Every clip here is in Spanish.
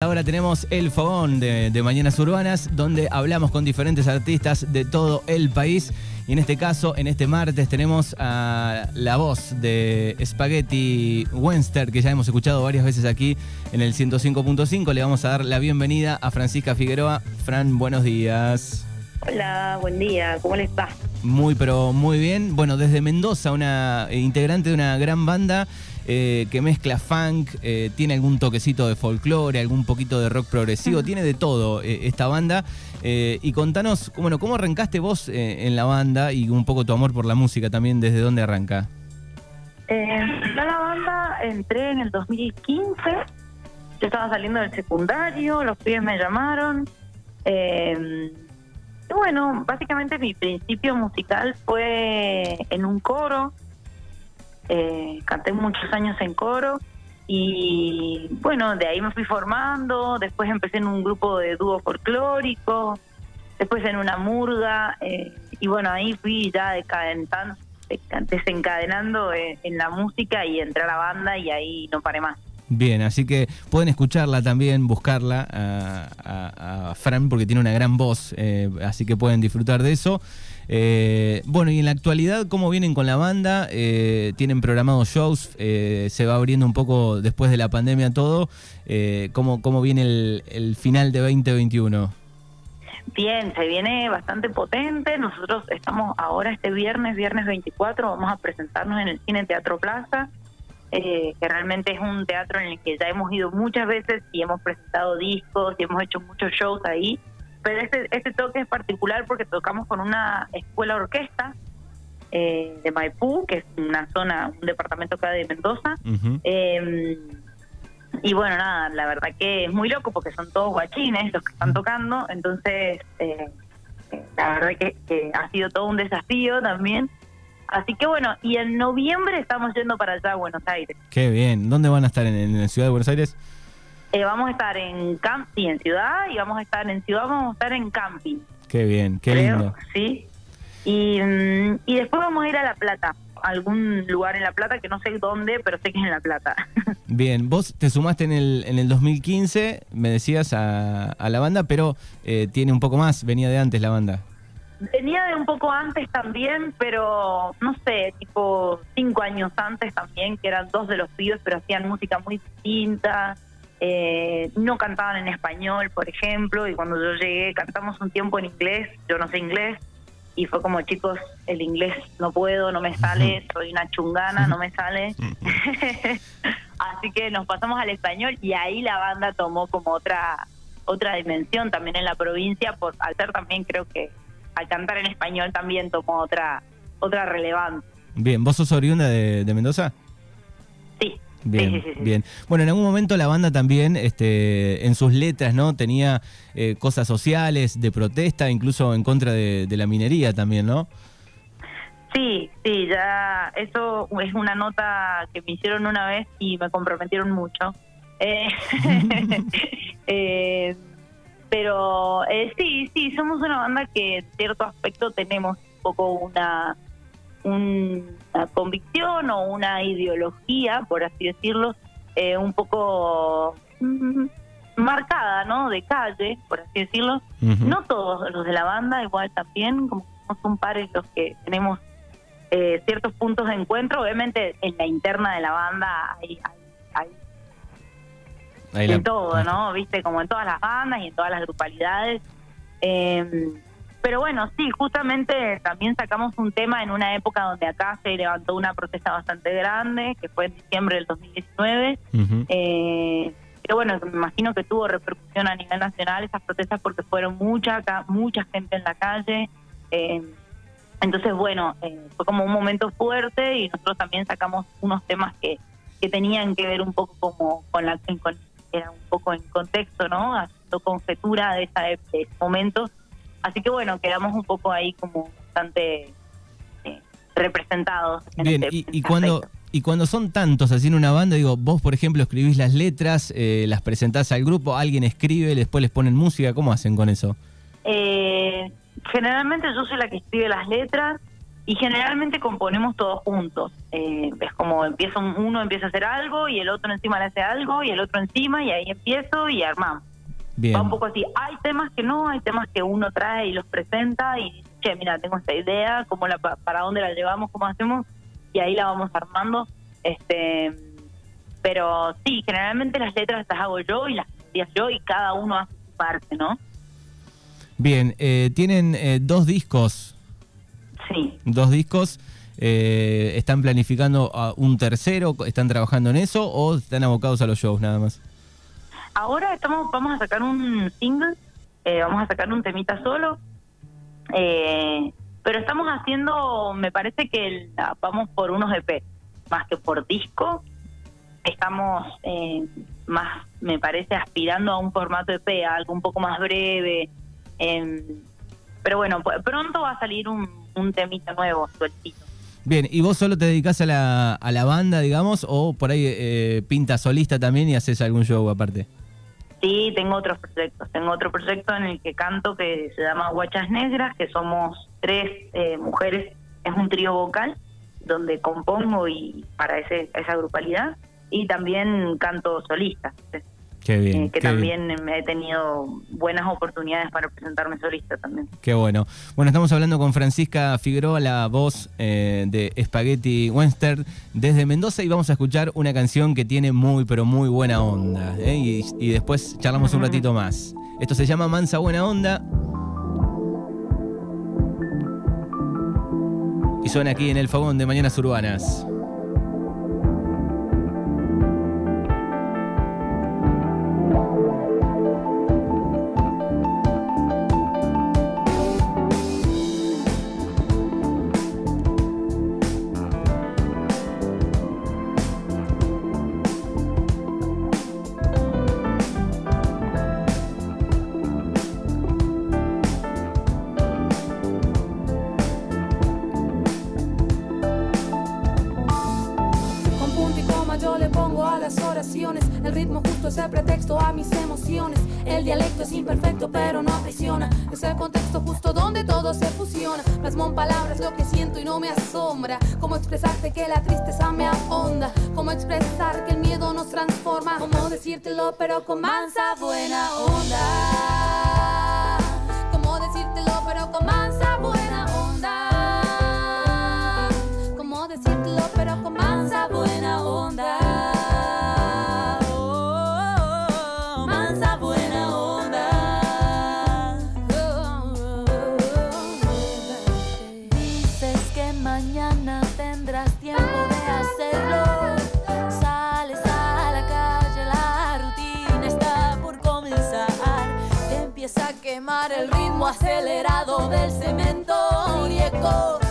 Ahora tenemos el fogón de, de, Mañanas Urbanas, donde hablamos con diferentes artistas de todo el país. Y en este caso, en este martes, tenemos a la voz de Spaghetti Wenster, que ya hemos escuchado varias veces aquí en el 105.5. Le vamos a dar la bienvenida a Francisca Figueroa. Fran, buenos días. Hola, buen día, ¿cómo les va? Muy, pero muy bien. Bueno, desde Mendoza, una integrante de una gran banda eh, que mezcla funk, eh, tiene algún toquecito de folclore, algún poquito de rock progresivo, tiene de todo eh, esta banda. y contanos, bueno, ¿cómo arrancaste vos en la banda y un poco tu amor por la música también, desde dónde arranca? en la banda entré en el 2015, yo estaba saliendo del secundario, los pibes me llamaron. bueno, básicamente mi principio musical fue en un coro eh, canté muchos años en coro y bueno, de ahí me fui formando, después empecé en un grupo de dúo folclórico, después en una murga eh, y bueno, ahí fui ya desencadenando en, la música y entré a la banda y ahí no paré más. Bien, así que pueden escucharla también, buscarla a, Fran porque tiene una gran voz, eh, así que pueden disfrutar de eso. Eh, bueno, y en la actualidad, ¿cómo vienen con la banda? Eh, ¿Tienen programados shows? ¿Se va abriendo un poco después de la pandemia todo? ¿cómo, ¿Cómo viene el, el final de 2021? Bien, se viene bastante potente. Nosotros estamos ahora este viernes, viernes 24, vamos a presentarnos en el Cine Teatro Plaza eh, que realmente es un teatro en el que ya hemos ido muchas veces y hemos presentado discos y hemos hecho muchos shows ahí. Pero este, este toque es particular porque tocamos con una escuela orquesta eh, de Maipú, que es una zona, un departamento acá de Mendoza. Em, y bueno, nada, la verdad que es muy loco porque son todos guachines los que están tocando, entonces eh, la verdad que ha sido todo un desafío también. Así que bueno, y en noviembre estamos yendo para allá a Buenos Aires. Qué bien. ¿Dónde van a estar? ¿En, la ciudad de Buenos Aires? Eh, vamos a estar en camp sí, en ciudad y vamos a estar en ciudad, vamos a estar en camping. Qué bien, qué lindo. Sí. Y, mm, y después vamos a ir a La Plata, algún lugar en La Plata que no sé dónde, pero sé que es en La Plata. Bien, vos te sumaste en el, en el 2015, me decías, a, a la banda, pero eh, tiene un poco más, venía de antes la banda. Venía de un poco antes también, pero no sé, tipo cinco años antes también, que eran dos de los pibes, pero hacían música muy distinta. Eh, no cantaban en español, por ejemplo, y cuando yo llegué cantamos un tiempo en inglés, yo no sé inglés, y fue como, chicos, el inglés no puedo, no me sale, soy una chungana, no me sale. Así que nos pasamos al español y ahí la banda tomó como otra otra dimensión también en la provincia, por al ser también creo que al cantar en español también tomó otra otra relevancia. Bien, ¿vos sos oriunda de, Mendoza? Sí. Bien, bien. Bueno, en algún momento la banda también, este, en sus letras, ¿no? Tenía eh, cosas sociales, de protesta, incluso en contra de, la minería también, ¿no? Sí, sí, ya eso es una nota que me hicieron una vez y me comprometieron mucho. Eh, eh, pero eh, sí, sí, somos una banda que en cierto aspecto tenemos un poco una, una convicción o una ideología, por así decirlo, eh, un poco mm, marcada, ¿no? De calle, por así decirlo. No todos los de la banda, igual también, como somos un pares los que tenemos eh, ciertos puntos de encuentro. Obviamente en la interna de la banda hay, hay en todo, ¿no? Viste, como en todas las bandas y en todas las grupalidades. Eh, pero bueno, sí, justamente también sacamos un tema en una época donde acá se levantó una protesta bastante grande, que fue en diciembre del 2019. eh, pero bueno, me imagino que tuvo repercusión a nivel nacional esas protestas porque fueron mucha, mucha gente en la calle. Eh, entonces, bueno, eh, fue como un momento fuerte y nosotros también sacamos unos temas que, que tenían que ver un poco como con la con era un poco en contexto, ¿no? Haciendo conjetura de, esa, de ese momento. Así que bueno, quedamos un poco ahí como bastante eh, representados. Bien, este y, cuando... Y cuando son tantos así en una banda, digo, vos por ejemplo escribís las letras, eh, las presentás al grupo, alguien escribe, después les ponen música, ¿cómo hacen con eso? Eh, generalmente yo soy la que escribe las letras, y generalmente componemos todos juntos. Eh, es como empieza uno empieza a hacer algo y el otro encima le hace algo y el otro encima y ahí empiezo y armamos. Va un poco así. Hay temas que no, hay temas que uno trae y los presenta y che, mira, tengo esta idea, cómo la, para dónde la llevamos, cómo hacemos y ahí la vamos armando. Este, pero sí, generalmente las letras las hago yo y las días yo y cada uno hace su parte, ¿no? Bien, eh, tienen eh, dos discos Sí. Dos discos. Eh, ¿Están planificando un tercero? ¿Están trabajando en eso o están abocados a los shows nada más? Ahora estamos vamos a sacar un single, eh, vamos a sacar un temita solo, eh, pero estamos haciendo, me parece que vamos por unos EP, más que por disco. Estamos más, me parece, aspirando a un formato EP, algo un poco más breve. pero bueno, pronto va a salir un, un temita nuevo, sueltito. Bien, ¿y vos solo te dedicas a la, a la banda, digamos, o por ahí eh, pintas solista también y haces algún show aparte? Sí, tengo otros proyectos. Tengo otro proyecto en el que canto que se llama Guachas Negras, que somos tres eh, mujeres, es un trío vocal donde compongo y para ese, esa grupalidad y también canto solista. Eh, que también he tenido buenas oportunidades para presentarme solista también. Qué bueno. Bueno, estamos hablando con Francisca Figueroa, la voz eh, de Spaghetti Western desde Mendoza y vamos a escuchar una canción que tiene muy, pero muy buena onda. ¿eh? Y, después charlamos un ratito más. Esto se llama Mansa Buena Onda. Y suena aquí en el fogón de Mañanas Urbanas. Me asombra. Cómo expresarte que la tristeza me ahonda. Cómo expresar que el miedo nos transforma. Cómo decírtelo, pero con mansa buena onda. Ritmo acelerado del cemento y.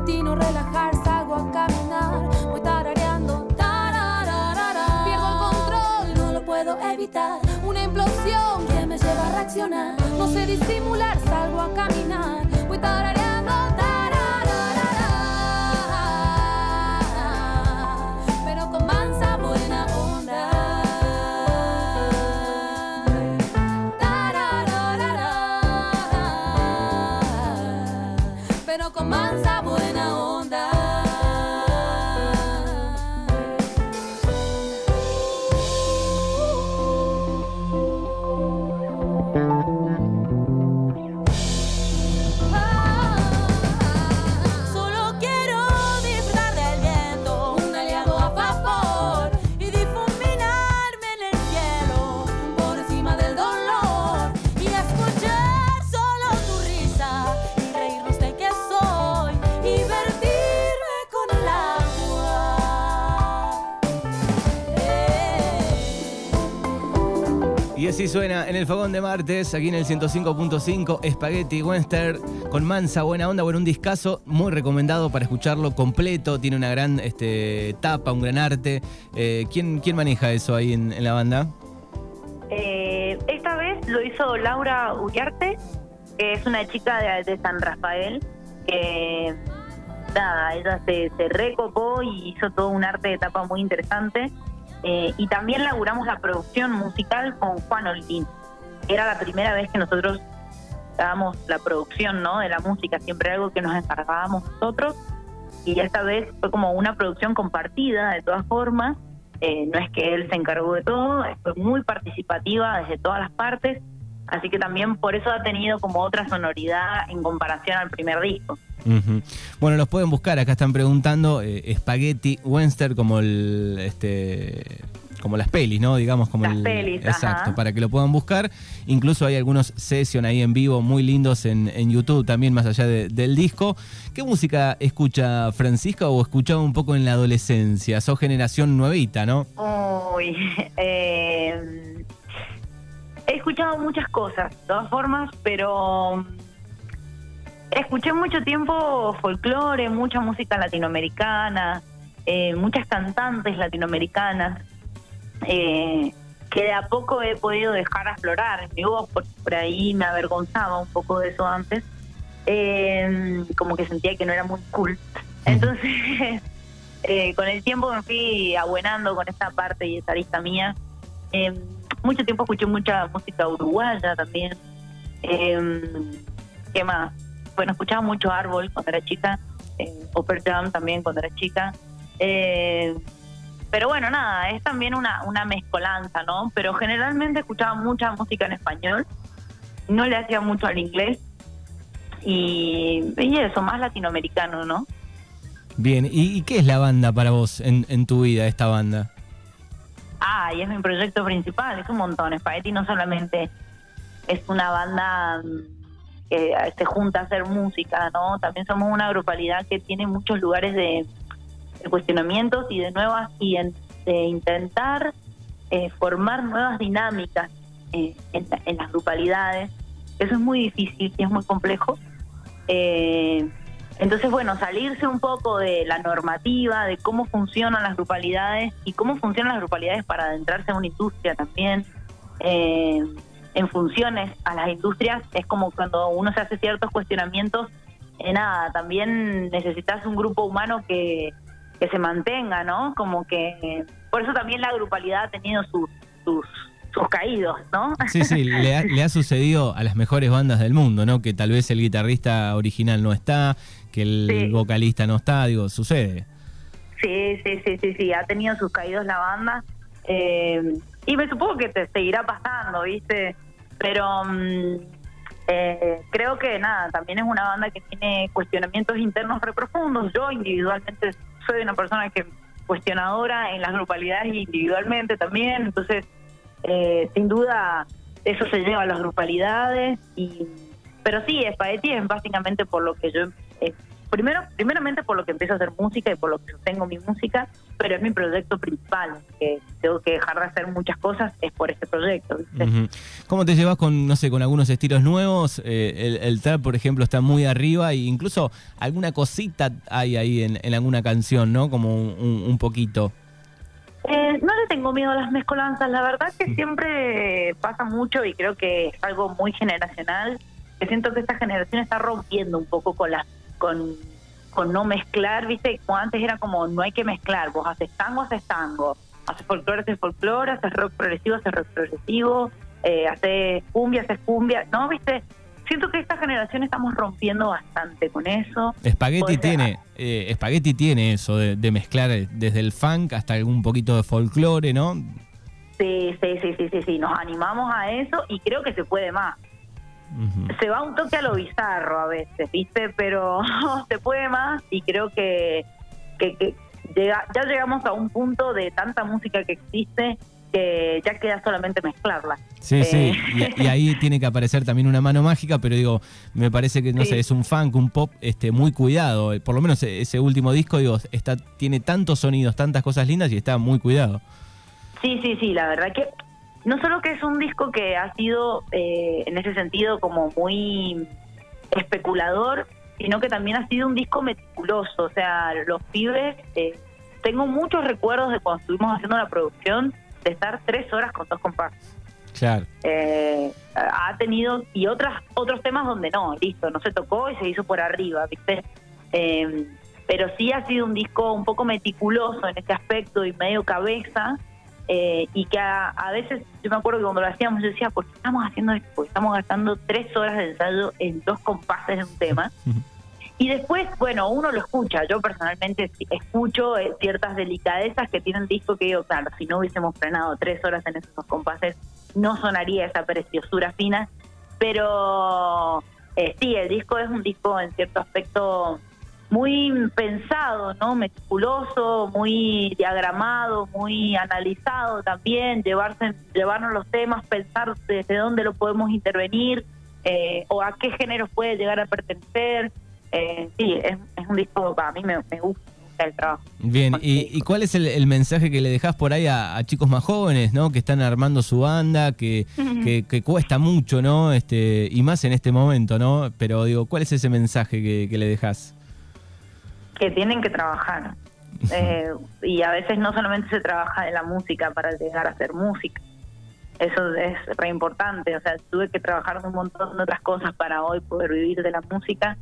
reaccionar. A ti no relajar, salgo a caminar. Voy tarareando, Pierdo el control, no lo puedo evitar. Una implosión que me lleva a reaccionar. No sé disimular, salgo a caminar. Voy tarareando. Así suena en el fogón de martes, aquí en el 105.5, Spaghetti Western, con mansa, buena onda, bueno, un discazo muy recomendado para escucharlo completo, tiene una gran este, tapa, un gran arte. Eh, ¿quién, ¿Quién maneja eso ahí en, la banda? Eh, esta vez lo hizo Laura Uriarte, que es una chica de, San Rafael, que nada, ella se, se recopó y hizo todo un arte de tapa muy interesante. Eh, y también laburamos la producción musical con Juan Olín. Era la primera vez que nosotros dábamos la producción ¿no? de la música, siempre algo que nos encargábamos nosotros. Y esta vez fue como una producción compartida, de todas formas. Eh, no es que él se encargó de todo, fue muy participativa desde todas las partes. Así que también por eso ha tenido como otra sonoridad en comparación al primer disco. Bueno, los pueden buscar, acá están preguntando eh, Spaghetti Western como el este como las pelis, ¿no? Digamos como las pelis, exacto, para que lo puedan buscar. Incluso hay algunos sessions ahí en vivo muy lindos en, YouTube también más allá del disco. ¿Qué música escucha Francisca o escuchaba un poco en la adolescencia? Sos generación nuevita, ¿no? Uy, eh, he escuchado muchas cosas, de todas formas, pero escuché mucho tiempo folclore, mucha música latinoamericana, eh, muchas cantantes latinoamericanas, eh, que de a poco he podido dejar aflorar mi voz, por, por ahí me avergonzaba un poco de eso antes, eh, como que sentía que no era muy cool. Entonces, con el tiempo me fui abuenando con esta parte y esa lista mía. Mucho tiempo escuché mucha música uruguaya también. ¿Qué más? bueno, escuchaba mucho Árbol cuando era chica, eh, Upper Jam también cuando era chica. Eh, pero bueno, nada, es también una, una mezcolanza, ¿no? Pero generalmente escuchaba mucha música en español, no le hacía mucho al inglés y, y eso, más latinoamericano, ¿no? Bien, ¿y, qué es la banda para vos en tu vida, esta banda? Ah, y es mi proyecto principal, es un montón. Spaghetti no solamente es una banda que se junta a hacer música, ¿no? También somos una grupalidad que tiene muchos lugares de, cuestionamientos y de nuevas y de intentar eh, formar nuevas dinámicas eh, en, las grupalidades. Eso es muy difícil y es muy complejo. Eh, entonces, bueno, salirse un poco de la normativa, de cómo funcionan las grupalidades y cómo funcionan las grupalidades para adentrarse en una industria también. Eh, en funciones a las industrias, es como cuando uno se hace ciertos cuestionamientos, eh, nada, también necesitas un grupo humano que, que se mantenga, ¿no? Como que, por eso también la grupalidad ha tenido sus, sus, sus caídos, ¿no? Sí, sí, le ha, le ha sucedido a las mejores bandas del mundo, ¿no? Que tal vez el guitarrista original no está, que el vocalista no está, digo, sucede. Sí, sí, sí, sí, sí, ha tenido sus caídos la banda. Eh, y me supongo que te seguirá pasando, ¿viste? Pero mm, eh, creo que nada, también es una banda que tiene cuestionamientos internos re profundos. Yo individualmente soy una persona que cuestionadora en las grupalidades individualmente también, entonces eh, sin duda eso se lleva a las grupalidades y pero sí, Spaghetti es básicamente por lo que yo eh, primero, primeramente por lo que empiezo a hacer música y por lo que tengo mi música, pero es mi proyecto principal, que tengo que dejar de hacer muchas cosas, es por este proyecto. ¿Cómo te llevas con, no sé, con algunos estilos nuevos? Eh, el, el, trap, por ejemplo, está muy arriba e incluso alguna cosita hay ahí en, alguna canción, ¿no? Como un, poquito. Eh, no le tengo miedo a las mezcolanzas, la verdad que siempre pasa mucho y creo que es algo muy generacional, que siento que esta generación está rompiendo un poco con las con, con no mezclar, ¿viste? Como antes era como, no hay que mezclar, vos haces tango, haces tango, haces folclore, haces folclore, haces rock progresivo, haces rock progresivo, eh, haces cumbia, haces cumbia, ¿no? ¿Viste? Siento que esta generación estamos rompiendo bastante con eso. Spaghetti tiene, eh, Spaghetti tiene eso de, mezclar desde el funk hasta algún poquito de folclore, ¿no? Sí, sí, sí, sí, sí, sí, nos animamos a eso y creo que se puede más se va un toque a lo bizarro a veces, ¿viste? Pero se puede más y creo que, que, llega, ya llegamos a un punto de tanta música que existe que ya queda solamente mezclarla. Sí, sí, eh, y, ahí tiene que aparecer también una mano mágica, pero digo, me parece que, no sé, es un funk, un pop este, muy cuidado. Por lo menos ese último disco, digo, está, tiene tantos sonidos, tantas cosas lindas y está muy cuidado. Sí, sí, sí, la verdad que no solo que es un disco que ha sido eh, en ese sentido como muy especulador, sino que también ha sido un disco meticuloso. O sea, los pibes, eh, tengo muchos recuerdos de cuando estuvimos haciendo la producción de estar tres horas con dos compases. Claro. Eh, ha tenido, y otras otros temas donde no, listo, no se tocó y se hizo por arriba, ¿viste? Eh, pero sí ha sido un disco un poco meticuloso en ese aspecto y medio cabeza, eh, y que a, a, veces, yo me acuerdo que cuando lo hacíamos, yo decía, ¿por qué estamos haciendo esto? Porque estamos gastando tres horas de ensayo en dos compases de un tema. Y después, bueno, uno lo escucha. Yo personalmente escucho eh, ciertas delicadezas que tienen disco que digo, claro, si no hubiésemos frenado tres horas en esos compases, no sonaría esa preciosura fina. Pero eh, sí, el disco es un disco en cierto aspecto muy pensado, ¿no? Meticuloso, muy diagramado, muy analizado también, llevarse, llevarnos los temas, pensar desde dónde lo podemos intervenir eh, o a qué género puede llegar a pertenecer. Eh, sí, es, es, un disco, para mí me, me gusta el trabajo. Bien, ¿y, ¿y cuál es el, el, mensaje que le dejas por ahí a, a, chicos más jóvenes, ¿no? Que están armando su banda, que, que, que, cuesta mucho, ¿no? Este, y más en este momento, ¿no? Pero digo, ¿cuál es ese mensaje que, que le dejas? que tienen que trabajar. Eh, y a veces no solamente se trabaja en la música para llegar a hacer música. Eso es re importante. O sea, tuve que trabajar un montón de otras cosas para hoy poder vivir de la música.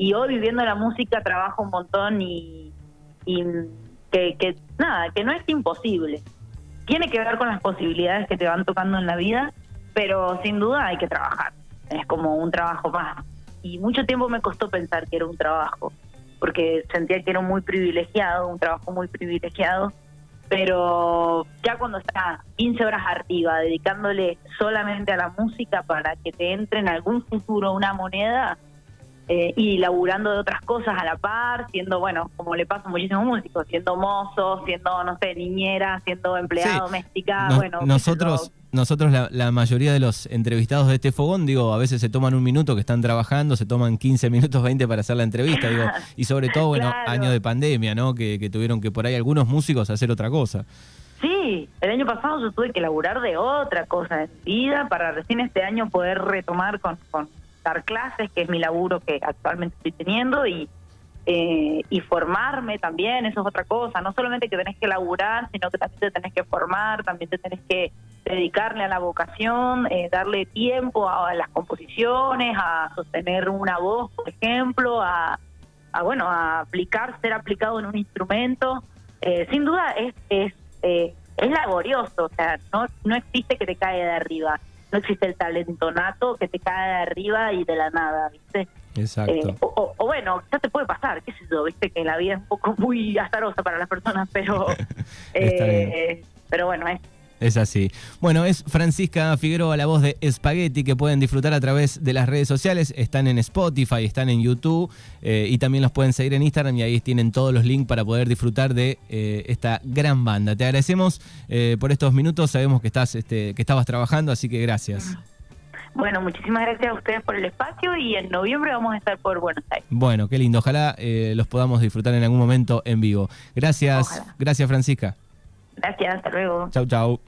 Y hoy viviendo la música trabajo un montón y, que, que nada, que no es imposible. Tiene que ver con las posibilidades que te van tocando en la vida, pero sin duda hay que trabajar. Es como un trabajo más. Y mucho tiempo me costó pensar que era un trabajo porque sentía que era muy privilegiado, un trabajo muy privilegiado, pero ya cuando estás 15 horas arriba, dedicándole solamente a la música para que te entre en algún futuro una moneda eh, y laburando de otras cosas a la par, siendo, bueno, como le pasa a muchísimos músicos, siendo mozo, siendo, no sé, niñera, siendo empleada sí. doméstica, no, bueno. Nosotros nosotros la, la, mayoría de los entrevistados de este fogón, digo, a veces se toman un minuto que están trabajando, se toman 15 minutos, 20 para hacer la entrevista, digo, y sobre todo, bueno, Claro. año de pandemia, ¿no? Que, que tuvieron que por ahí algunos músicos hacer otra cosa. Sí, el año pasado yo tuve que laburar de otra cosa en vida para recién este año poder retomar con, con dar clases, que es mi laburo que actualmente estoy teniendo, y, eh, y formarme también, eso es otra cosa. No solamente que tenés que laburar, sino que también te tenés que formar, también te tenés que dedicarle a la vocación, eh, darle tiempo a, las composiciones, a sostener una voz, por ejemplo, a, a bueno, a aplicar, ser aplicado en un instrumento. Eh, sin duda es, es, eh, es laborioso, o sea, no, no existe que te cae de arriba, no existe el talento nato que te cae de arriba y de la nada, ¿viste? Exacto. Eh, o, o, o, bueno, ya te puede pasar, qué sé yo, viste que la vida es un poco muy azarosa para las personas, pero eh, pero bueno, es es así. Bueno, es Francisca Figueroa, la voz de Spaghetti, que pueden disfrutar a través de las redes sociales. Están en Spotify, están en YouTube eh, y también los pueden seguir en Instagram y ahí tienen todos los links para poder disfrutar de eh, esta gran banda. Te agradecemos eh, por estos minutos. Sabemos que estás, este, que estabas trabajando, así que gracias. Bueno, muchísimas gracias a ustedes por el espacio y en noviembre vamos a estar por Buenos Aires. Bueno, qué lindo. Ojalá los podamos disfrutar en algún momento en vivo. Gracias, Ojalá. gracias Francisca. Gracias, hasta luego. Chau, chau.